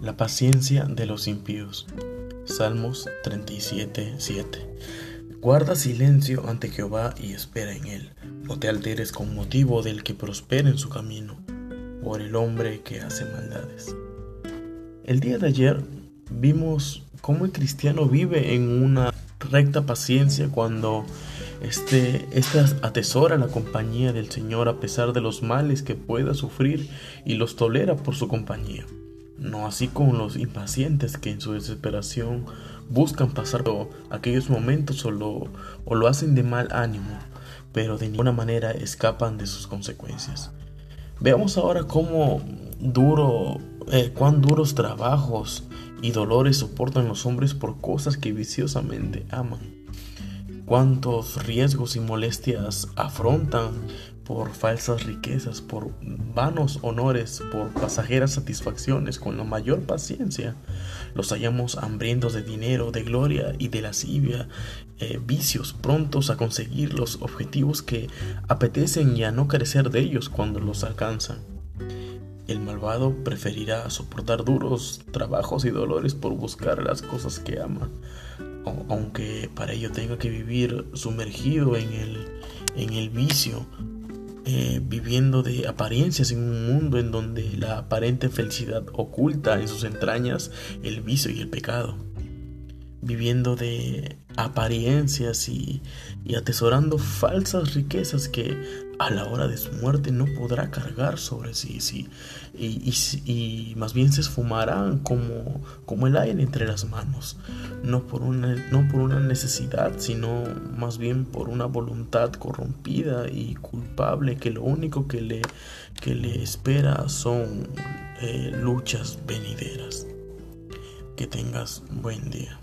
La paciencia de los impíos. Salmos 37, 7. Guarda silencio ante Jehová y espera en él. No te alteres con motivo del que prospera en su camino, por el hombre que hace maldades. El día de ayer vimos cómo el cristiano vive en una recta paciencia cuando este, este atesora la compañía del Señor a pesar de los males que pueda sufrir y los tolera por su compañía. No así con los impacientes que en su desesperación buscan pasar aquellos momentos o lo, o lo hacen de mal ánimo, pero de ninguna manera escapan de sus consecuencias. Veamos ahora cómo duro, eh, cuán duros trabajos y dolores soportan los hombres por cosas que viciosamente aman. Cuántos riesgos y molestias afrontan por falsas riquezas, por vanos honores, por pasajeras satisfacciones, con la mayor paciencia. Los hallamos hambrientos de dinero, de gloria y de lascivia, eh, vicios, prontos a conseguir los objetivos que apetecen y a no carecer de ellos cuando los alcanzan. El malvado preferirá soportar duros trabajos y dolores por buscar las cosas que ama, aunque para ello tenga que vivir sumergido en el, en el vicio, eh, viviendo de apariencias en un mundo en donde la aparente felicidad oculta en sus entrañas el vicio y el pecado, viviendo de apariencias y, atesorando falsas riquezas que a la hora de su muerte no podrá cargar sobre sí, sí y, y, más bien se esfumarán como, como el aire entre las manos, no por, una, no por una necesidad, sino más bien por una voluntad corrompida y culpable que lo único que le, que le espera son eh, luchas venideras. Que tengas buen día.